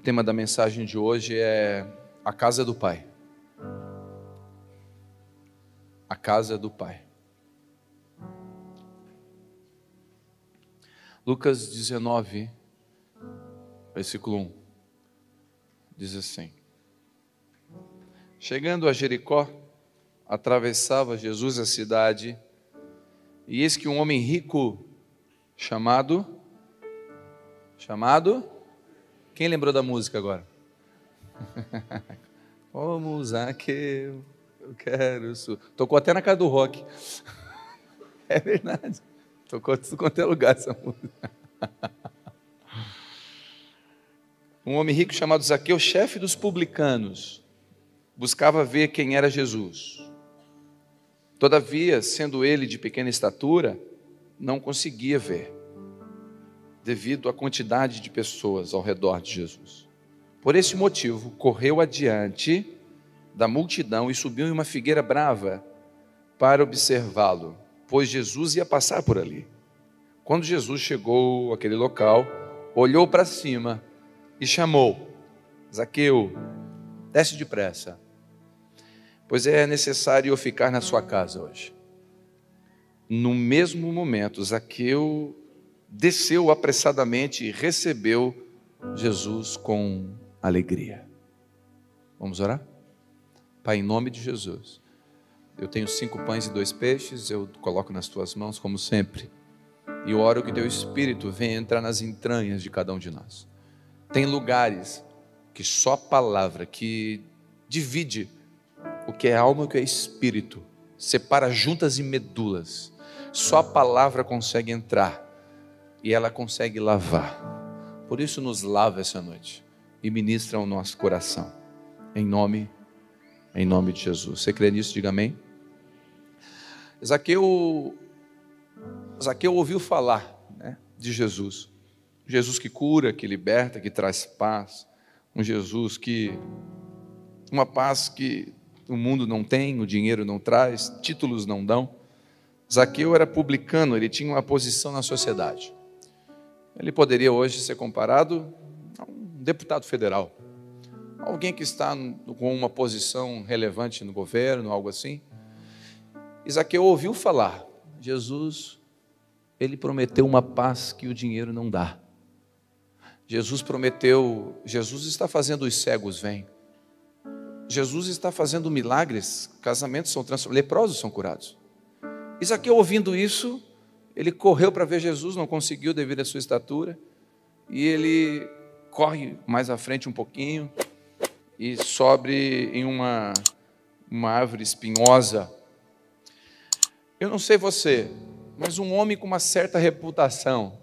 O tema da mensagem de hoje é a casa do Pai. A casa do Pai. Lucas 19, versículo 1, diz assim: Chegando a Jericó, atravessava Jesus a cidade, e eis que um homem rico, chamado, chamado, quem lembrou da música agora? Como Zaqueu, eu quero isso. Tocou até na casa do rock. É verdade. Tocou tudo quanto é lugar essa música. Um homem rico chamado Zaqueu, chefe dos publicanos, buscava ver quem era Jesus. Todavia, sendo ele de pequena estatura, não conseguia ver, devido à quantidade de pessoas ao redor de Jesus. Por esse motivo, correu adiante da multidão e subiu em uma figueira brava para observá-lo, pois Jesus ia passar por ali. Quando Jesus chegou àquele local, olhou para cima e chamou: Zaqueu, desce depressa, pois é necessário eu ficar na sua casa hoje. No mesmo momento, Zaqueu desceu apressadamente e recebeu Jesus com alegria. Vamos orar? Pai, em nome de Jesus, eu tenho cinco pães e dois peixes, eu coloco nas tuas mãos, como sempre, e oro que teu Espírito venha entrar nas entranhas de cada um de nós. Tem lugares que só a palavra que divide o que é alma e o que é espírito, separa juntas e medulas. Só a palavra consegue entrar e ela consegue lavar. Por isso, nos lava essa noite e ministra ao nosso coração. Em nome, em nome de Jesus. Você crê nisso? Diga amém. Zaqueu, Zaqueu ouviu falar né, de Jesus. Jesus que cura, que liberta, que traz paz. Um Jesus que. Uma paz que o mundo não tem, o dinheiro não traz, títulos não dão. Zaqueu era publicano, ele tinha uma posição na sociedade. Ele poderia hoje ser comparado a um deputado federal, alguém que está com uma posição relevante no governo, algo assim. Zaqueu ouviu falar, Jesus, ele prometeu uma paz que o dinheiro não dá. Jesus prometeu, Jesus está fazendo os cegos vêm. Jesus está fazendo milagres, casamentos são transformados, leprosos são curados. Isaqueu ouvindo isso, ele correu para ver Jesus, não conseguiu devido à sua estatura, e ele corre mais à frente um pouquinho e sobe em uma, uma árvore espinhosa. Eu não sei você, mas um homem com uma certa reputação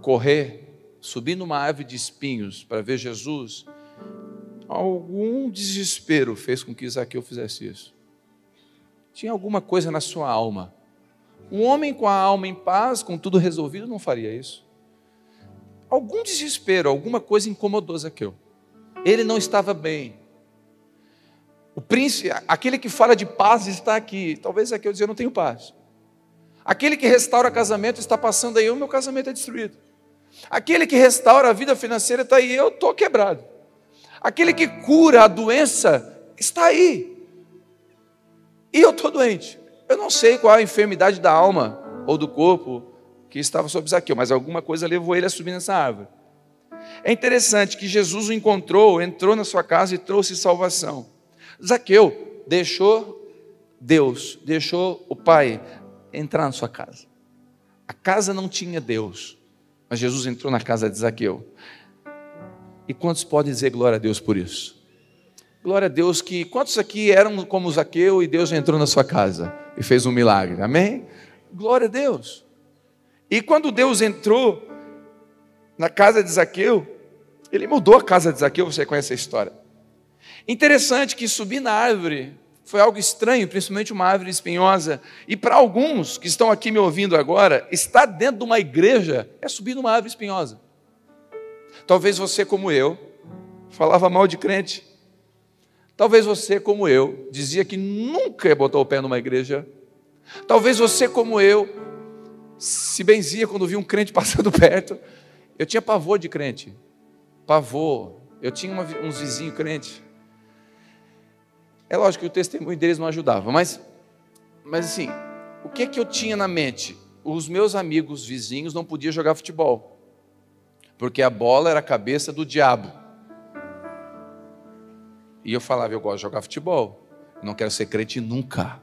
correr, subir numa árvore de espinhos para ver Jesus, algum desespero fez com que Isaqueu fizesse isso. Tinha alguma coisa na sua alma. Um homem com a alma em paz, com tudo resolvido, não faria isso. Algum desespero, alguma coisa incomodou Zaqueu. Ele não estava bem. O príncipe, aquele que fala de paz está aqui. Talvez Zaqueu dizia: Eu não tenho paz. Aquele que restaura casamento está passando aí, o meu casamento é destruído. Aquele que restaura a vida financeira está aí, eu estou quebrado. Aquele que cura a doença está aí. E eu estou doente. Eu não sei qual a enfermidade da alma ou do corpo que estava sobre Zaqueu, mas alguma coisa levou ele a subir nessa árvore. É interessante que Jesus o encontrou, entrou na sua casa e trouxe salvação. Zaqueu deixou Deus, deixou o Pai entrar na sua casa. A casa não tinha Deus, mas Jesus entrou na casa de Zaqueu. E quantos podem dizer glória a Deus por isso? Glória a Deus que quantos aqui eram como Zaqueu e Deus entrou na sua casa e fez um milagre? Amém? Glória a Deus. E quando Deus entrou na casa de Zaqueu, ele mudou a casa de Zaqueu, você conhece a história. Interessante que subir na árvore foi algo estranho, principalmente uma árvore espinhosa. E para alguns que estão aqui me ouvindo agora, estar dentro de uma igreja é subir numa árvore espinhosa. Talvez você, como eu, falava mal de crente. Talvez você, como eu, dizia que nunca botou o pé numa igreja. Talvez você, como eu, se benzia quando via um crente passando perto. Eu tinha pavor de crente. pavor. Eu tinha uma, uns vizinhos crentes. É lógico que o testemunho deles não ajudava, mas, mas assim, o que que eu tinha na mente? Os meus amigos vizinhos não podiam jogar futebol, porque a bola era a cabeça do diabo. E eu falava, eu gosto de jogar futebol, não quero ser crente nunca.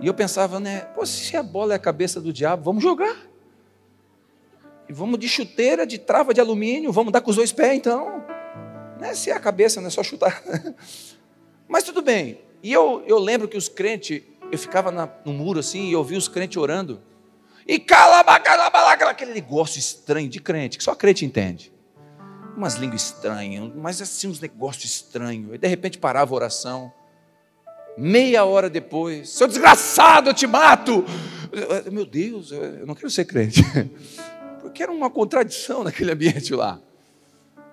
E eu pensava, né, pô, se a bola é a cabeça do diabo, vamos jogar. E vamos de chuteira, de trava de alumínio, vamos dar com os dois pés então. Né, se é a cabeça, não é só chutar. Mas tudo bem. E eu, eu lembro que os crentes, eu ficava na, no muro assim e ouvia os crentes orando. E calabacalabalaca, aquele negócio estranho de crente, que só crente entende. Umas línguas estranhas, mas assim uns negócios estranhos. E de repente parava a oração. Meia hora depois, seu desgraçado, eu te mato. Meu Deus, eu não quero ser crente. Porque era uma contradição naquele ambiente lá.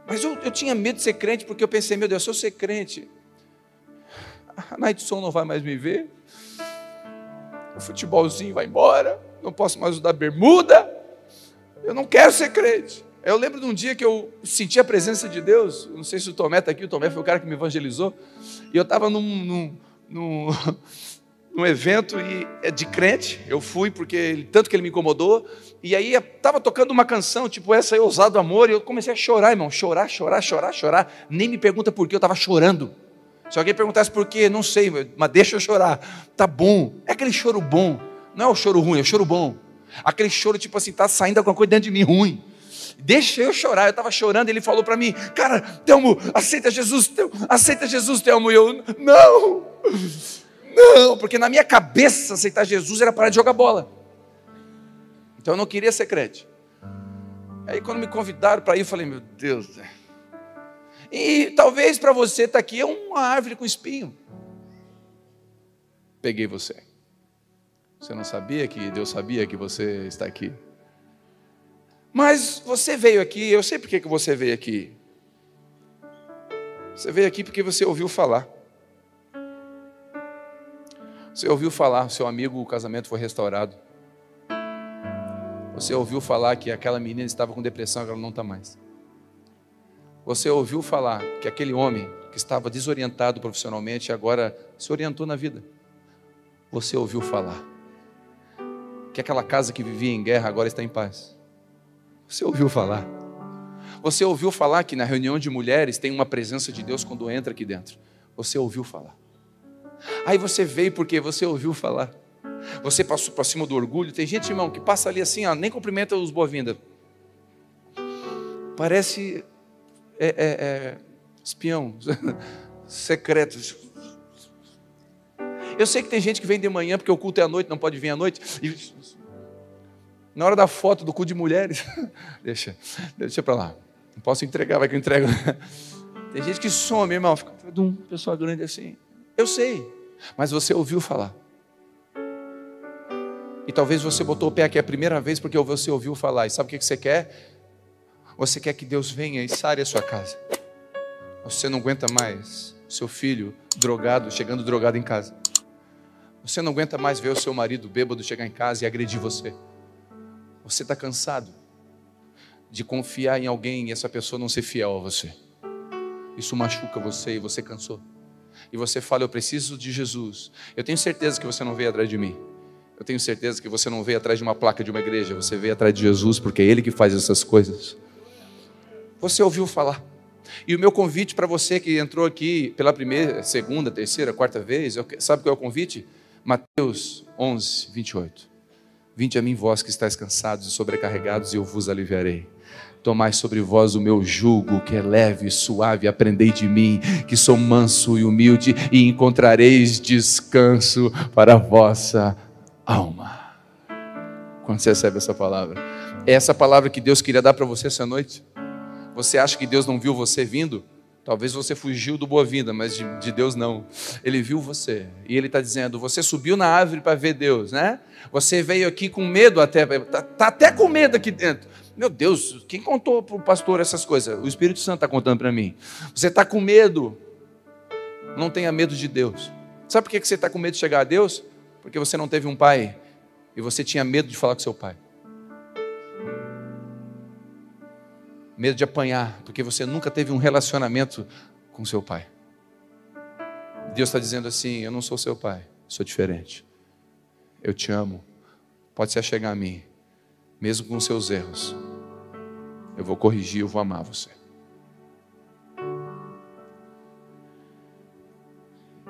Mas eu, eu tinha medo de ser crente, porque eu pensei, meu Deus, se eu ser crente, a Nightson não vai mais me ver, o futebolzinho vai embora, não posso mais usar bermuda, eu não quero ser crente. Eu lembro de um dia que eu senti a presença de Deus, não sei se o Tomé está aqui, o Tomé foi o cara que me evangelizou, e eu estava num, num, num, num, evento e, é de crente, eu fui porque ele, tanto que ele me incomodou, e aí estava tocando uma canção, tipo essa aí, Ousado Amor, e eu comecei a chorar, irmão, chorar, chorar, chorar, chorar, nem me pergunta por que eu estava chorando, se alguém perguntasse por quê, não sei, mas deixa eu chorar. Tá bom. É aquele choro bom. Não é o choro ruim, é o choro bom. Aquele choro, tipo assim, tá saindo alguma coisa dentro de mim ruim. Deixa eu chorar. Eu estava chorando, ele falou para mim, cara, Telmo, aceita Jesus, Telmo, aceita Jesus, Telmo. E eu, não, não, porque na minha cabeça aceitar Jesus era parar de jogar bola. Então eu não queria ser crente. Aí quando me convidaram para ir, eu falei, meu Deus, e talvez para você estar tá aqui é uma árvore com espinho. Peguei você. Você não sabia que Deus sabia que você está aqui. Mas você veio aqui, eu sei porque que você veio aqui. Você veio aqui porque você ouviu falar. Você ouviu falar, seu amigo, o casamento foi restaurado. Você ouviu falar que aquela menina estava com depressão, agora não está mais. Você ouviu falar que aquele homem que estava desorientado profissionalmente agora se orientou na vida. Você ouviu falar que aquela casa que vivia em guerra agora está em paz. Você ouviu falar. Você ouviu falar que na reunião de mulheres tem uma presença de Deus quando entra aqui dentro. Você ouviu falar. Aí você veio porque você ouviu falar. Você passou para cima do orgulho. Tem gente, irmão, que passa ali assim, ó, nem cumprimenta os boas-vindas. Parece é, é, é, espião, secreto. Eu sei que tem gente que vem de manhã porque o culto é à noite, não pode vir à noite. E, na hora da foto do cu de mulheres, deixa, deixa para lá. Não posso entregar, vai que eu entrego. Tem gente que some, irmão, fica um pessoa grande assim. Eu sei, mas você ouviu falar. E talvez você botou o pé aqui a primeira vez porque você ouviu falar. E sabe o que você quer? Você quer que Deus venha e sare a sua casa. Você não aguenta mais seu filho drogado, chegando drogado em casa. Você não aguenta mais ver o seu marido bêbado chegar em casa e agredir você. Você está cansado de confiar em alguém e essa pessoa não ser fiel a você. Isso machuca você e você cansou. E você fala: Eu preciso de Jesus. Eu tenho certeza que você não veio atrás de mim. Eu tenho certeza que você não veio atrás de uma placa de uma igreja. Você veio atrás de Jesus porque é Ele que faz essas coisas. Você ouviu falar. E o meu convite para você que entrou aqui pela primeira, segunda, terceira, quarta vez, sabe qual é o convite? Mateus 11, 28. Vinde a mim, vós que estáis cansados e sobrecarregados, e eu vos aliviarei. Tomai sobre vós o meu jugo, que é leve e suave, aprendei de mim, que sou manso e humilde, e encontrareis descanso para a vossa alma. Quando você recebe essa palavra, é essa palavra que Deus queria dar para você essa noite? Você acha que Deus não viu você vindo? Talvez você fugiu do boa-vinda, mas de, de, Deus não. Ele viu você. E Ele está dizendo: você subiu na árvore para ver Deus, né? Você veio aqui com medo até. Está tá até com medo aqui dentro. Meu Deus, quem contou para o pastor essas coisas? O Espírito Santo está contando para mim. Você está com medo. Não tenha medo de Deus. Sabe por que você está com medo de chegar a Deus? Porque você não teve um pai. E você tinha medo de falar com seu pai. Medo de apanhar, porque você nunca teve um relacionamento com seu pai. Deus está dizendo assim: Eu não sou seu pai, sou diferente. Eu te amo. Pode se achegar a mim, mesmo com seus erros. Eu vou corrigir, eu vou amar você.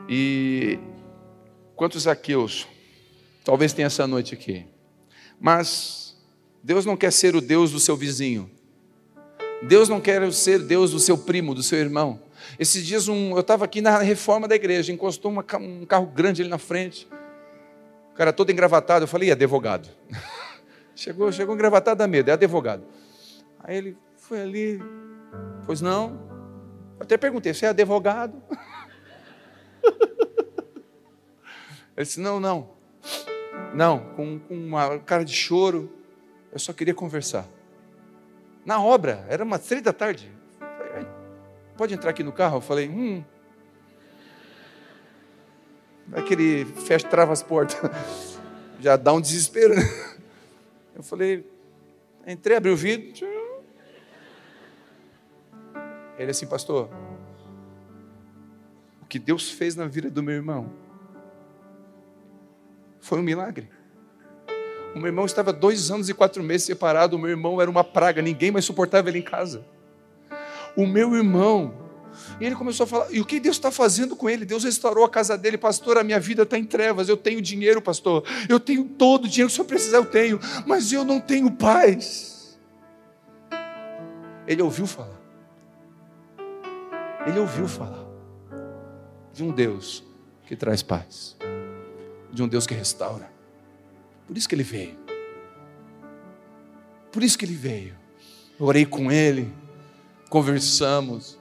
E quantos Zaqueus, talvez tenha essa noite aqui, mas Deus não quer ser o Deus do seu vizinho. Deus não quer ser Deus do seu primo, do seu irmão. Esses dias um, eu estava aqui na reforma da igreja, encostou uma, um carro grande ali na frente. O cara todo engravatado, eu falei, advogado. chegou, chegou engravatado da medo, é advogado. Aí ele foi ali, pois não. Eu até perguntei, você é advogado? Ele disse, não, não. Não, com, com uma cara de choro, eu só queria conversar. Na obra, era umas três da tarde. Pode entrar aqui no carro? Eu falei, hum. Vai que ele fecha, trava as portas. Já dá um desespero. Né? Eu falei, entrei, abri o vidro. Ele assim, pastor, o que Deus fez na vida do meu irmão foi um milagre. O meu irmão estava dois anos e quatro meses separado. O meu irmão era uma praga, ninguém mais suportava ele em casa. O meu irmão, e ele começou a falar: e o que Deus está fazendo com ele? Deus restaurou a casa dele, pastor. A minha vida está em trevas. Eu tenho dinheiro, pastor. Eu tenho todo o dinheiro que o senhor precisar, eu tenho, mas eu não tenho paz. Ele ouviu falar. Ele ouviu falar de um Deus que traz paz, de um Deus que restaura. Por isso que ele veio. Por isso que ele veio. Eu orei com ele, conversamos.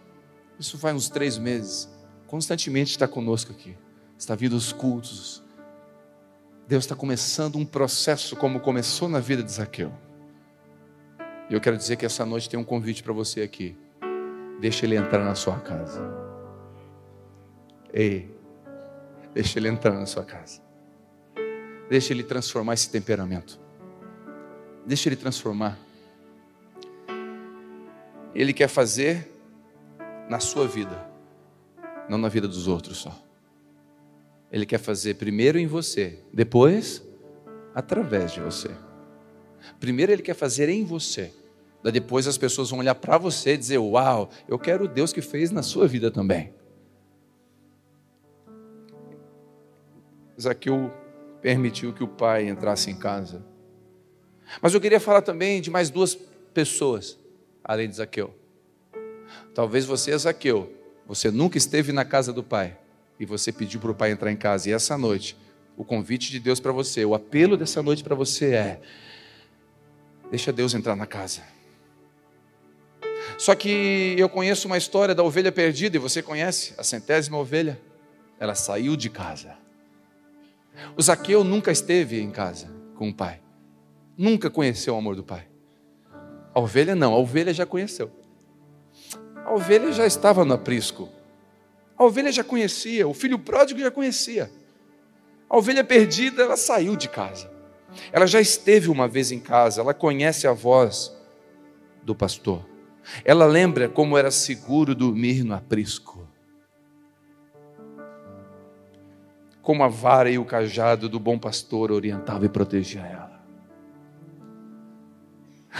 Isso faz uns três meses. Constantemente está conosco aqui. Está vindo os cultos. Deus está começando um processo como começou na vida de Zaqueu. E eu quero dizer que essa noite tem um convite para você aqui. Deixa ele entrar na sua casa. Ei, deixa ele entrar na sua casa. Deixa ele transformar esse temperamento. Deixa ele transformar. Ele quer fazer na sua vida, não na vida dos outros só. Ele quer fazer primeiro em você, depois através de você. Primeiro ele quer fazer em você. Daí depois as pessoas vão olhar para você e dizer: Uau, eu quero o Deus que fez na sua vida também. Zaqueu permitiu que o pai entrasse em casa. Mas eu queria falar também de mais duas pessoas, além de Zaqueu. Talvez você é Zaqueu, você nunca esteve na casa do pai e você pediu para o pai entrar em casa. E essa noite, o convite de Deus para você, o apelo dessa noite para você é: deixa Deus entrar na casa. Só que eu conheço uma história da ovelha perdida, e você conhece a centésima ovelha? Ela saiu de casa. O Zaqueu nunca esteve em casa com o pai, nunca conheceu o amor do pai. A ovelha não, a ovelha já conheceu. A ovelha já estava no aprisco. A ovelha já conhecia, o filho pródigo já conhecia. A ovelha perdida, ela saiu de casa. Ela já esteve uma vez em casa, ela conhece a voz do pastor. Ela lembra como era seguro dormir no aprisco. Como a vara e o cajado do bom pastor orientava e protegia ela.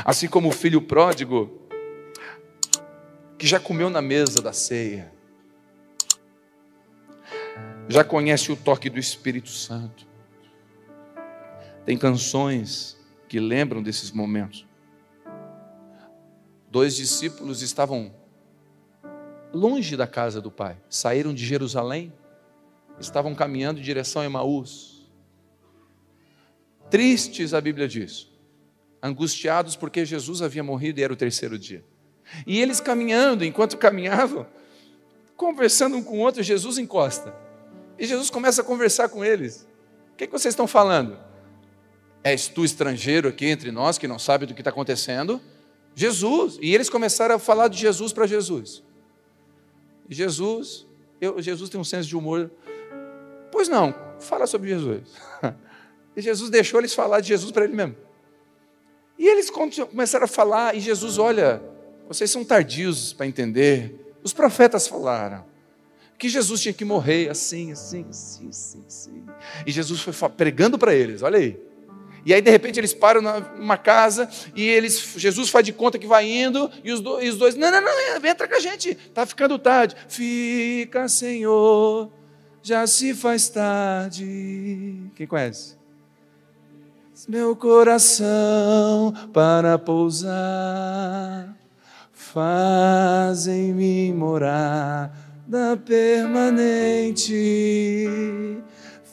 Assim como o filho pródigo, que já comeu na mesa da ceia, já conhece o toque do Espírito Santo. Tem canções que lembram desses momentos dois discípulos estavam longe da casa do Pai, saíram de Jerusalém, estavam caminhando em direção a Emaús. Tristes, a Bíblia diz, angustiados porque Jesus havia morrido e era o terceiro dia. E eles caminhando, enquanto caminhavam, conversando um com o outro, Jesus encosta. E Jesus começa a conversar com eles. O que, é que vocês estão falando? És tu estrangeiro aqui entre nós que não sabe do que está acontecendo? Jesus. E eles começaram a falar de Jesus para Jesus. Jesus, eu, Jesus tem um senso de humor. Pois não, fala sobre Jesus. E Jesus deixou eles falar de Jesus para ele mesmo. E eles começaram a falar, e Jesus olha vocês são tardios para entender. Os profetas falaram que Jesus tinha que morrer assim, assim, assim, assim, assim. E Jesus foi pregando para eles, olha aí. E aí, de repente, eles param numa casa e eles, Jesus faz de conta que vai indo, e os, dois, e os dois não, não, não, entra com a gente, está ficando tarde. Fica, Senhor, já se faz tarde. Quem conhece? Meu coração para pousar, fazem-me morar da permanente.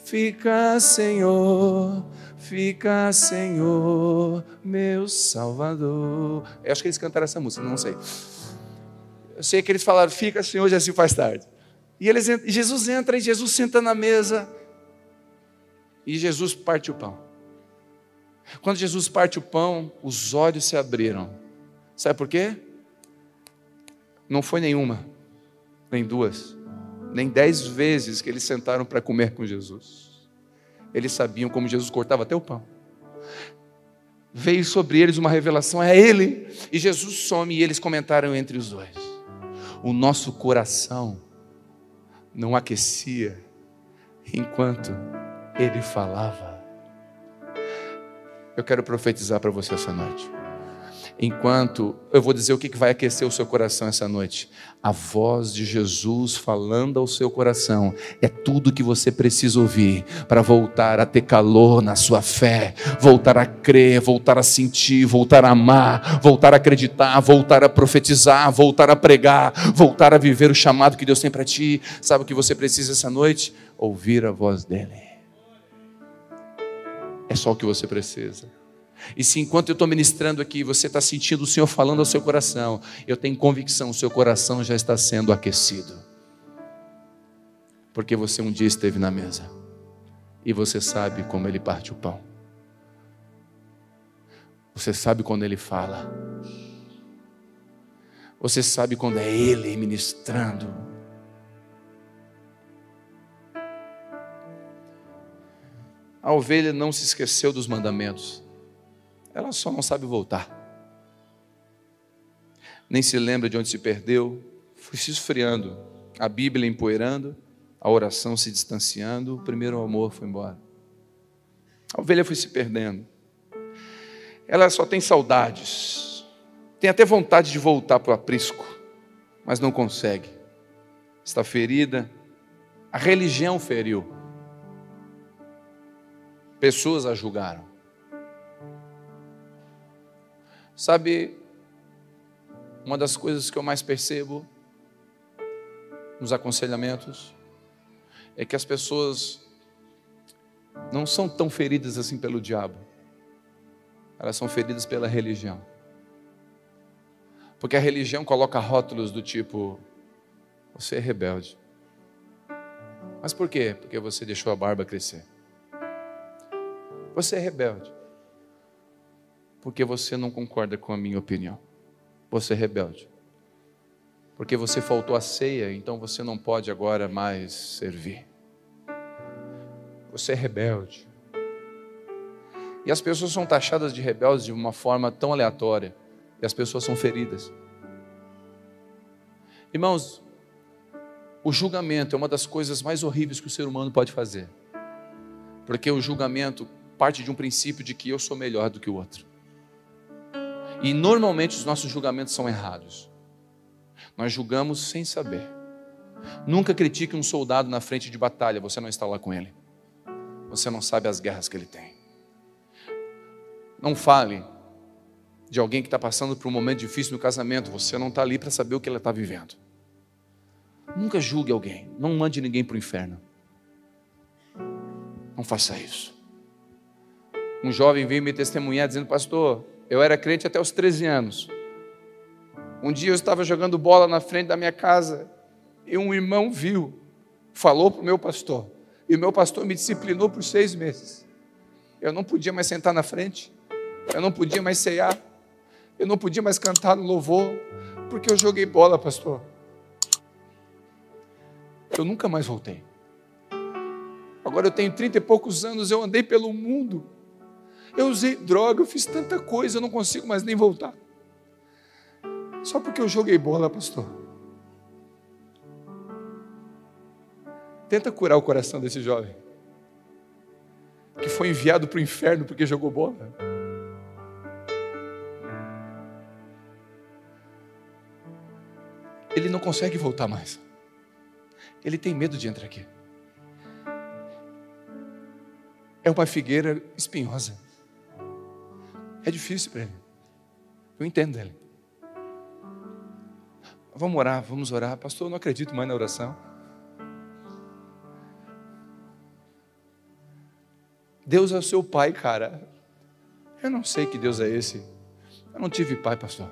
Fica, Senhor, fica, Senhor, meu Salvador. Eu acho que eles cantaram essa música, não sei. Eu sei que eles falaram, fica, Senhor, já se faz tarde. E eles, Jesus entra e Jesus senta na mesa e Jesus parte o pão. Quando Jesus parte o pão, os olhos se abriram. Sabe por quê? Não foi nenhuma, nem duas, nem dez vezes que eles sentaram para comer com Jesus. Eles sabiam como Jesus cortava até o pão. Veio sobre eles uma revelação, é Ele. E Jesus some e eles comentaram entre os dois. O nosso coração não aquecia enquanto ele falava. Eu quero profetizar para você essa noite. Enquanto eu vou dizer o que vai aquecer o seu coração essa noite. A voz de Jesus falando ao seu coração é tudo que você precisa ouvir para voltar a ter calor na sua fé, voltar a crer, voltar a sentir, voltar a amar, voltar a acreditar, voltar a profetizar, voltar a pregar, voltar a viver o chamado que Deus tem para ti. Sabe o que você precisa essa noite? Ouvir a voz dele. É só o que você precisa. E se enquanto eu estou ministrando aqui, você está sentindo o Senhor falando ao seu coração, eu tenho convicção, o seu coração já está sendo aquecido. Porque você um dia esteve na mesa. E você sabe como ele parte o pão. Você sabe quando ele fala. Você sabe quando é ele ministrando. A ovelha não se esqueceu dos mandamentos. Ela só não sabe voltar. Nem se lembra de onde se perdeu. Foi se esfriando. A Bíblia empoeirando. A oração se distanciando. O primeiro amor foi embora. A ovelha foi se perdendo. Ela só tem saudades. Tem até vontade de voltar para o aprisco. Mas não consegue. Está ferida. A religião feriu. Pessoas a julgaram. Sabe, uma das coisas que eu mais percebo nos aconselhamentos é que as pessoas não são tão feridas assim pelo diabo, elas são feridas pela religião. Porque a religião coloca rótulos do tipo: você é rebelde. Mas por quê? Porque você deixou a barba crescer. Você é rebelde porque você não concorda com a minha opinião. Você é rebelde. Porque você faltou a ceia, então você não pode agora mais servir. Você é rebelde. E as pessoas são taxadas de rebeldes de uma forma tão aleatória. E as pessoas são feridas. Irmãos, o julgamento é uma das coisas mais horríveis que o ser humano pode fazer. Porque o julgamento parte de um princípio de que eu sou melhor do que o outro. E normalmente os nossos julgamentos são errados. Nós julgamos sem saber. Nunca critique um soldado na frente de batalha, você não está lá com ele. Você não sabe as guerras que ele tem. Não fale de alguém que está passando por um momento difícil no casamento, você não está ali para saber o que ela está vivendo. Nunca julgue alguém, não mande ninguém para o inferno. Não faça isso. Um jovem veio me testemunhar dizendo, pastor, eu era crente até os 13 anos. Um dia eu estava jogando bola na frente da minha casa e um irmão viu, falou para o meu pastor. E o meu pastor me disciplinou por seis meses. Eu não podia mais sentar na frente, eu não podia mais ceiar, eu não podia mais cantar no louvor, porque eu joguei bola, pastor. Eu nunca mais voltei. Agora eu tenho trinta e poucos anos, eu andei pelo mundo eu usei droga, eu fiz tanta coisa, eu não consigo mais nem voltar. Só porque eu joguei bola, pastor. Tenta curar o coração desse jovem que foi enviado para o inferno porque jogou bola. Ele não consegue voltar mais. Ele tem medo de entrar aqui. É uma figueira espinhosa. É difícil para ele. Eu entendo ele. Vamos orar, vamos orar. Pastor, eu não acredito mais na oração. Deus é o seu pai, cara. Eu não sei que Deus é esse. Eu não tive pai, pastor.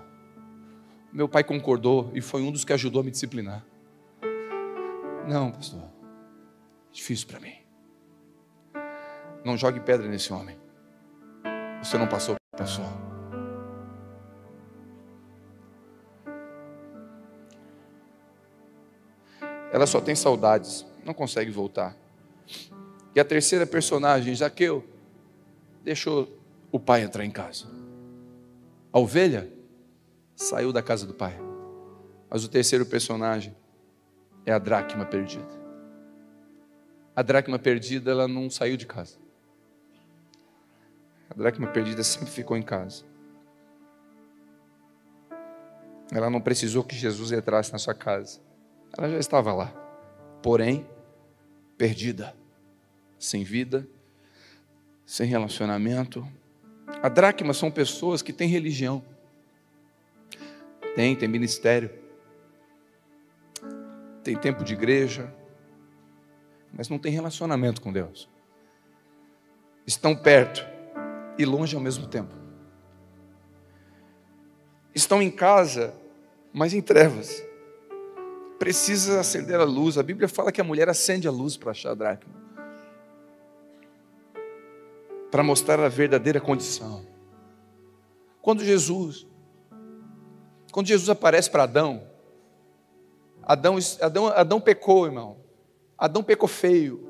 Meu pai concordou e foi um dos que ajudou a me disciplinar. Não, pastor. Difícil para mim. Não jogue pedra nesse homem. Você não passou, passou. Ela só tem saudades, não consegue voltar. E a terceira personagem, Zaqueu, deixou o pai entrar em casa. A ovelha saiu da casa do pai. Mas o terceiro personagem é a dracma perdida. A dracma perdida, ela não saiu de casa. Dracma perdida sempre ficou em casa. Ela não precisou que Jesus entrasse na sua casa. Ela já estava lá. Porém, perdida, sem vida, sem relacionamento. A dracma são pessoas que têm religião. Tem, tem ministério. Tem tempo de igreja, mas não tem relacionamento com Deus. Estão perto e longe ao mesmo tempo. Estão em casa, mas em trevas. Precisa acender a luz. A Bíblia fala que a mulher acende a luz para achar a dracma. Para mostrar a verdadeira condição. Quando Jesus, quando Jesus aparece para Adão, Adão, Adão, Adão pecou, irmão. Adão pecou feio.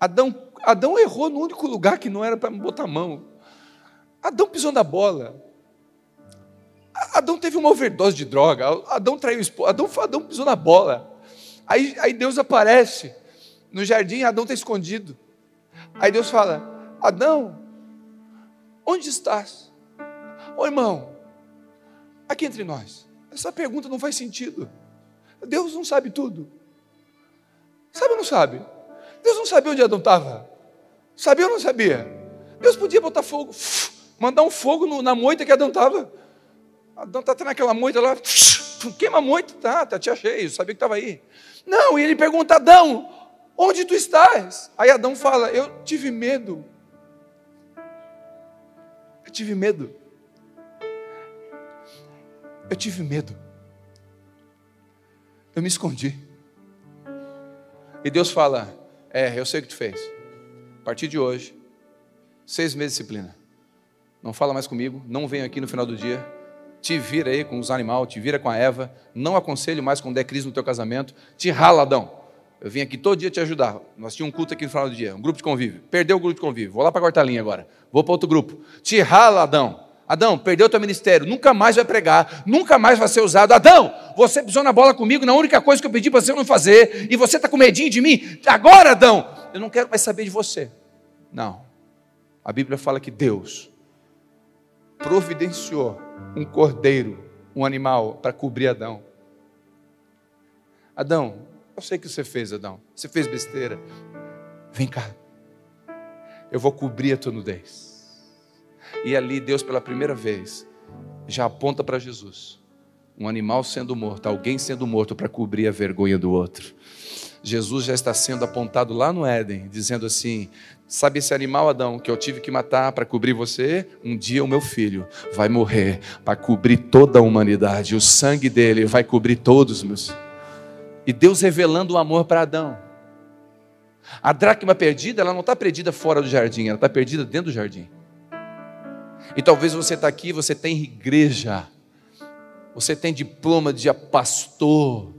Adão Adão errou no único lugar que não era para botar a mão. Adão pisou na bola. Adão teve uma overdose de droga. Adão traiu o esposo. Adão, Adão pisou na bola. Aí, aí Deus aparece no jardim. Adão está escondido. Aí Deus fala: Adão, onde estás? Ô irmão, aqui entre nós. Essa pergunta não faz sentido. Deus não sabe tudo. Sabe ou não sabe? Deus não sabia onde Adão estava. Sabia ou não sabia? Deus podia botar fogo, mandar um fogo na moita que Adão estava. Adão está tendo aquela moita lá, queima a moita, tá, tá te achei, sabia que estava aí. Não, e ele pergunta, Adão, onde tu estás? Aí Adão fala, eu tive medo. Eu tive medo. Eu tive medo. Eu me escondi. E Deus fala: É, eu sei o que tu fez. A partir de hoje, seis meses de disciplina. Não fala mais comigo, não venho aqui no final do dia. Te vira aí com os animais, te vira com a Eva. Não aconselho mais com der crise no teu casamento. Te rala, Adão. Eu vim aqui todo dia te ajudar. Nós tínhamos um culto aqui no final do dia, um grupo de convívio. Perdeu o grupo de convívio. Vou lá para a linha agora. Vou para outro grupo. Te rala, Adão. Adão, perdeu teu ministério, nunca mais vai pregar, nunca mais vai ser usado. Adão, você pisou na bola comigo na única coisa que eu pedi para você não fazer, e você está com medinho de mim. Agora, Adão, eu não quero mais saber de você. Não. A Bíblia fala que Deus providenciou um cordeiro, um animal, para cobrir Adão. Adão, eu sei que você fez, Adão. Você fez besteira. Vem cá. Eu vou cobrir a tua nudez. E ali Deus, pela primeira vez, já aponta para Jesus. Um animal sendo morto, alguém sendo morto para cobrir a vergonha do outro. Jesus já está sendo apontado lá no Éden, dizendo assim: Sabe esse animal, Adão, que eu tive que matar para cobrir você? Um dia o meu filho vai morrer para cobrir toda a humanidade. O sangue dele vai cobrir todos meus. E Deus revelando o amor para Adão. A dracma perdida, ela não está perdida fora do jardim, ela está perdida dentro do jardim. E talvez você está aqui, você tem igreja, você tem diploma de pastor,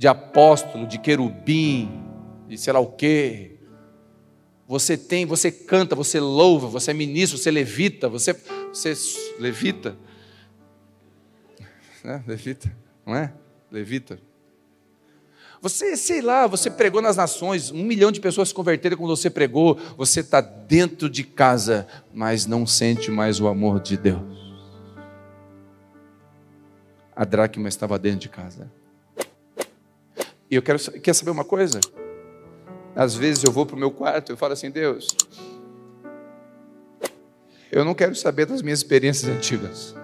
de apóstolo, de querubim, de sei lá o quê. Você tem, você canta, você louva, você é ministro, você levita, você, você levita. né? Levita, não é? Levita. Você, sei lá, você pregou nas nações, um milhão de pessoas se converteram quando você pregou, você está dentro de casa, mas não sente mais o amor de Deus. A dracma estava dentro de casa. E eu quero quer saber uma coisa? Às vezes eu vou para o meu quarto e falo assim, Deus, eu não quero saber das minhas experiências antigas.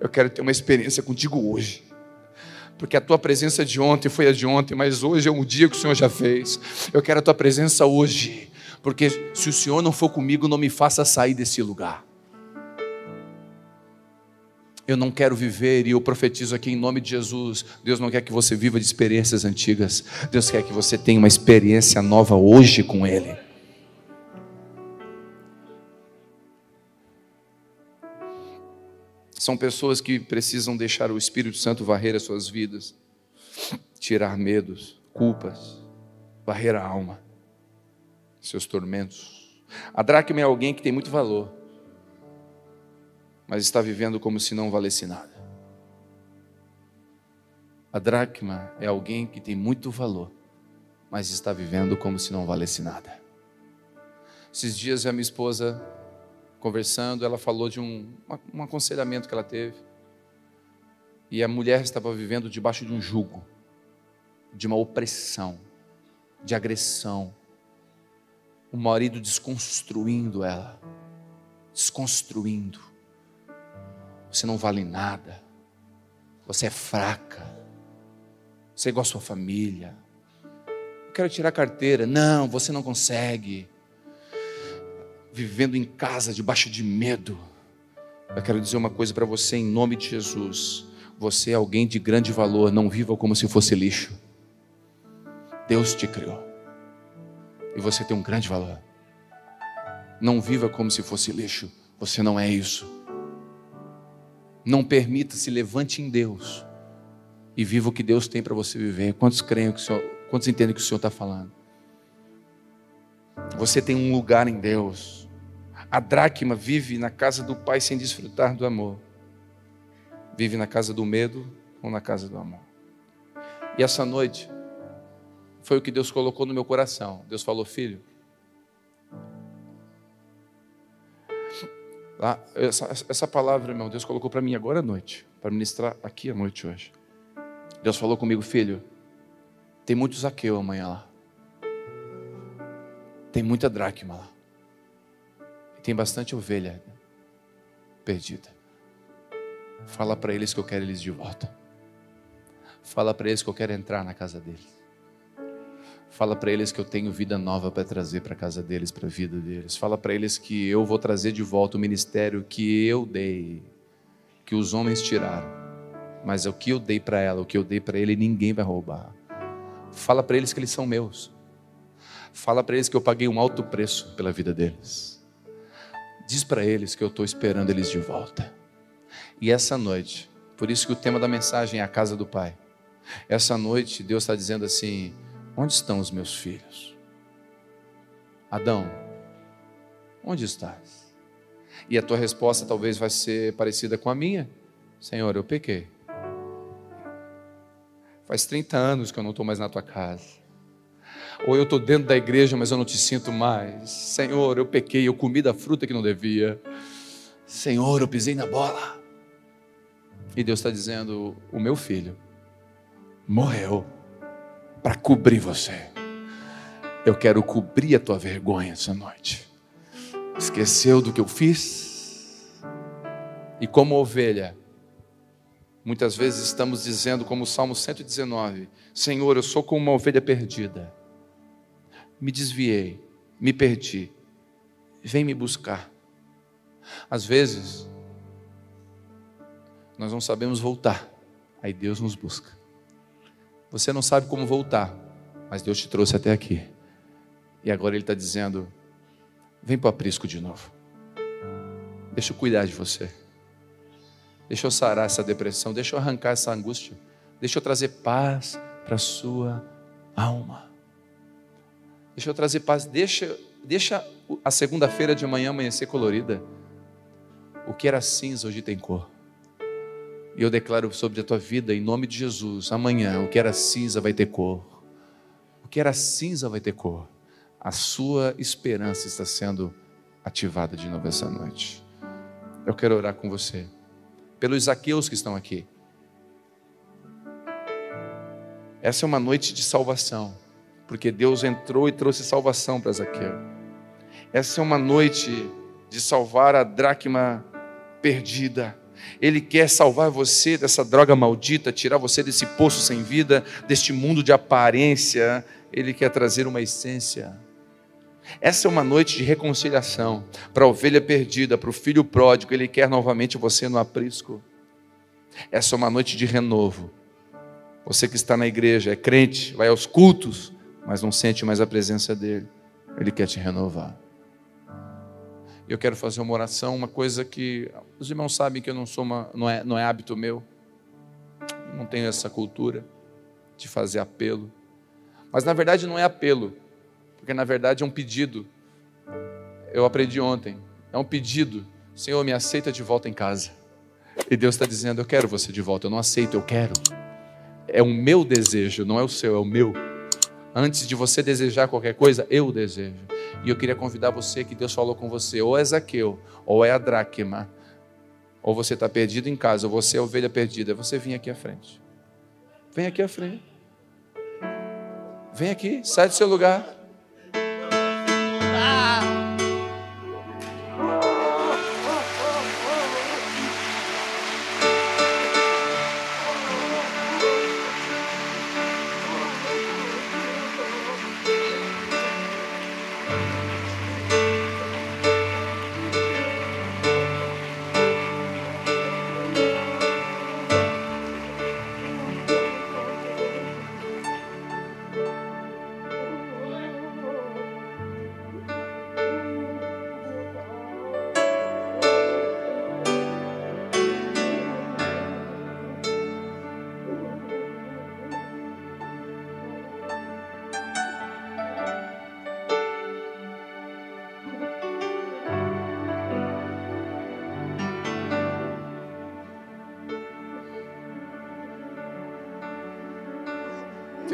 Eu quero ter uma experiência contigo hoje porque a tua presença de ontem foi a de ontem, mas hoje é um dia que o Senhor já fez. Eu quero a tua presença hoje, porque se o Senhor não for comigo, não me faça sair desse lugar. Eu não quero viver, e eu profetizo aqui em nome de Jesus. Deus não quer que você viva de experiências antigas. Deus quer que você tenha uma experiência nova hoje com Ele. São pessoas que precisam deixar o Espírito Santo varrer as suas vidas, tirar medos, culpas, varrer a alma, seus tormentos. A dracma é alguém que tem muito valor, mas está vivendo como se não valesse nada. A dracma é alguém que tem muito valor, mas está vivendo como se não valesse nada. Esses dias a minha esposa conversando, ela falou de um, um aconselhamento que ela teve. E a mulher estava vivendo debaixo de um jugo, de uma opressão, de agressão. O marido desconstruindo ela, desconstruindo. Você não vale nada, você é fraca, você é igual a sua família. Eu quero tirar a carteira. Não, você não consegue vivendo em casa debaixo de medo. Eu quero dizer uma coisa para você em nome de Jesus. Você é alguém de grande valor, não viva como se fosse lixo. Deus te criou. E você tem um grande valor. Não viva como se fosse lixo. Você não é isso. Não permita se levante em Deus e viva o que Deus tem para você viver. Quantos creem que o Senhor, quantos entendem que o Senhor está falando? Você tem um lugar em Deus. A dracma vive na casa do pai sem desfrutar do amor. Vive na casa do medo ou na casa do amor. E essa noite foi o que Deus colocou no meu coração. Deus falou, filho. Lá, essa, essa palavra, irmão, Deus colocou para mim agora à noite, para ministrar aqui à noite hoje. Deus falou comigo, filho, tem muito Zaqueu amanhã lá. Tem muita dracma lá. Tem bastante ovelha perdida. Fala para eles que eu quero eles de volta. Fala para eles que eu quero entrar na casa deles. Fala para eles que eu tenho vida nova para trazer para a casa deles, para a vida deles. Fala para eles que eu vou trazer de volta o ministério que eu dei, que os homens tiraram. Mas é o que eu dei para ela, o que eu dei para ele, ninguém vai roubar. Fala para eles que eles são meus. Fala para eles que eu paguei um alto preço pela vida deles. Diz para eles que eu estou esperando eles de volta. E essa noite, por isso que o tema da mensagem é a casa do Pai. Essa noite, Deus está dizendo assim: onde estão os meus filhos? Adão, onde estás? E a tua resposta talvez vai ser parecida com a minha: Senhor, eu pequei. Faz 30 anos que eu não estou mais na tua casa. Ou eu estou dentro da igreja, mas eu não te sinto mais. Senhor, eu pequei, eu comi da fruta que não devia. Senhor, eu pisei na bola. E Deus está dizendo: o meu filho morreu para cobrir você. Eu quero cobrir a tua vergonha essa noite. Esqueceu do que eu fiz? E como ovelha, muitas vezes estamos dizendo, como o Salmo 119: Senhor, eu sou como uma ovelha perdida me desviei, me perdi. Vem me buscar. Às vezes, nós não sabemos voltar, aí Deus nos busca. Você não sabe como voltar, mas Deus te trouxe até aqui. E agora Ele está dizendo: vem para o aprisco de novo. Deixa eu cuidar de você. Deixa eu sarar essa depressão. Deixa eu arrancar essa angústia. Deixa eu trazer paz para a sua alma. Deixa eu trazer paz. Deixa, deixa a segunda-feira de manhã amanhecer colorida. O que era cinza hoje tem cor. E eu declaro sobre a tua vida, em nome de Jesus, amanhã, o que era cinza vai ter cor. O que era cinza vai ter cor. A sua esperança está sendo ativada de novo essa noite. Eu quero orar com você. Pelos Zaqueus que estão aqui. Essa é uma noite de salvação, porque Deus entrou e trouxe salvação para Zaqueu. Essa é uma noite de salvar a dracma perdida. Ele quer salvar você dessa droga maldita, tirar você desse poço sem vida, deste mundo de aparência. Ele quer trazer uma essência. Essa é uma noite de reconciliação para a ovelha perdida, para o filho pródigo. Ele quer novamente você no aprisco. Essa é uma noite de renovo você que está na igreja, é crente, vai aos cultos, mas não sente mais a presença dele. Ele quer te renovar. Eu quero fazer uma oração, uma coisa que os irmãos sabem que eu não sou uma, não é, não é hábito meu. Não tenho essa cultura de fazer apelo. Mas na verdade não é apelo, porque na verdade é um pedido. Eu aprendi ontem. É um pedido. Senhor, me aceita de volta em casa. E Deus está dizendo: Eu quero você de volta. Eu não aceito, eu quero é o meu desejo, não é o seu, é o meu. Antes de você desejar qualquer coisa, eu desejo. E eu queria convidar você que Deus falou com você, ou é Zaqueu, ou é a dracma, ou você está perdido em casa, ou você é ovelha perdida. Você vem aqui à frente. Vem aqui à frente. Vem aqui, sai do seu lugar.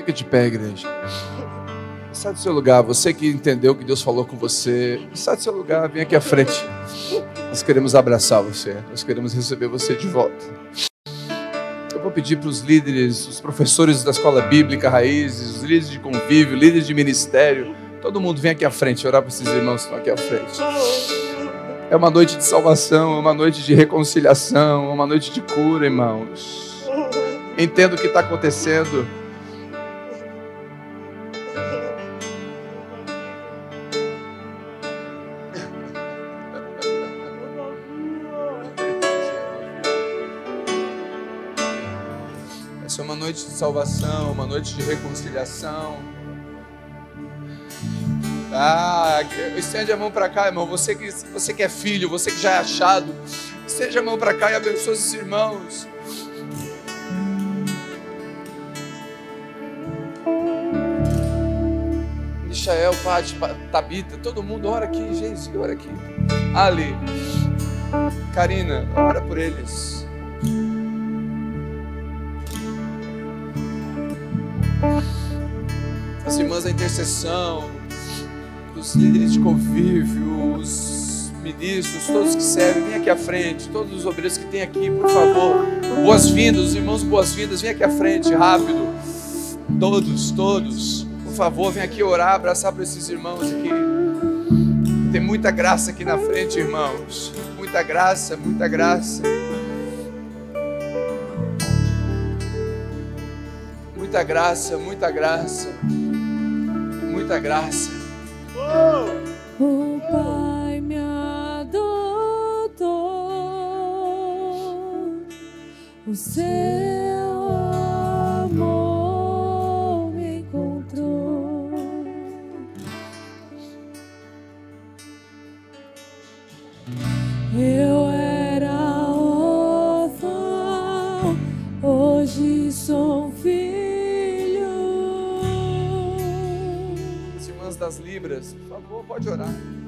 Fica de pé, igreja. Sai do seu lugar. Você que entendeu que Deus falou com você, sai do seu lugar, vem aqui à frente. Nós queremos abraçar você. Nós queremos receber você de volta. Eu vou pedir para os líderes, os professores da escola bíblica, raízes, os líderes de convívio, líderes de ministério, todo mundo vem aqui à frente orar para esses irmãos que estão aqui à frente. É uma noite de salvação, é uma noite de reconciliação, é uma noite de cura, irmãos. Entendo o que está acontecendo. Salvação, uma noite de reconciliação. Ah, estende a mão para cá, irmão. Você que, você que é filho, você que já é achado, estende a mão para cá e abençoe os irmãos. Michael, Pati, Tabita, todo mundo ora aqui, gente, ora aqui. Ali, Karina, ora por eles. As irmãs da intercessão, os líderes de convívio, os ministros, todos que servem, vem aqui à frente, todos os obreiros que tem aqui, por favor, boas-vindas, os irmãos, boas-vindas, vem aqui à frente, rápido, todos, todos, por favor, vem aqui orar, abraçar para esses irmãos aqui. Tem muita graça aqui na frente, irmãos, muita graça, muita graça. Muita graça, muita graça muita graça. O Pai me adotou, o seu por favor, pode orar.